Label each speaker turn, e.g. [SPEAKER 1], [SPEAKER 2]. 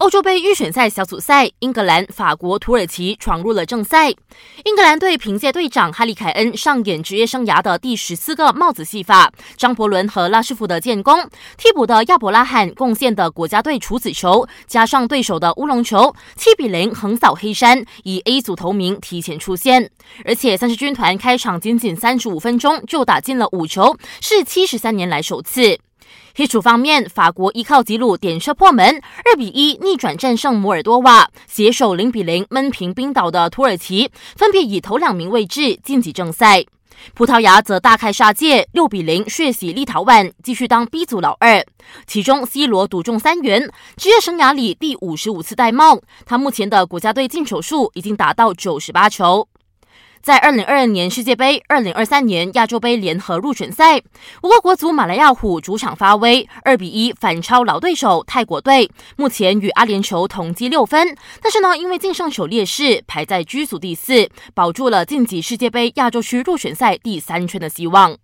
[SPEAKER 1] 欧洲杯预选赛小组赛，英格兰、法国、土耳其闯入了正赛。英格兰队凭借队长哈利凯恩上演职业生涯的第十四个帽子戏法，张伯伦和拉什福德建功，替补的亚伯拉罕贡献的国家队处子球，加上对手的乌龙球，七比零横扫黑山，以 A 组头名提前出线。而且三狮军团开场仅仅三十五分钟就打进了五球，是七十三年来首次。黑组方面，法国依靠吉鲁点射破门，二比一逆转战胜摩尔多瓦，携手零比零闷平冰岛的土耳其，分别以头两名位置晋级正赛。葡萄牙则大开杀戒，六比零血洗立陶宛，继续当 B 组老二。其中，C 罗独中三元，职业生涯里第五十五次戴帽，他目前的国家队进球数已经达到九十八球。在二零二二年世界杯、二零二三年亚洲杯联合入选赛，我国国足马来亚虎主场发威，二比一反超老对手泰国队，目前与阿联酋同积六分。但是呢，因为净胜球劣势，排在居组第四，保住了晋级世界杯亚洲区入选赛第三圈的希望。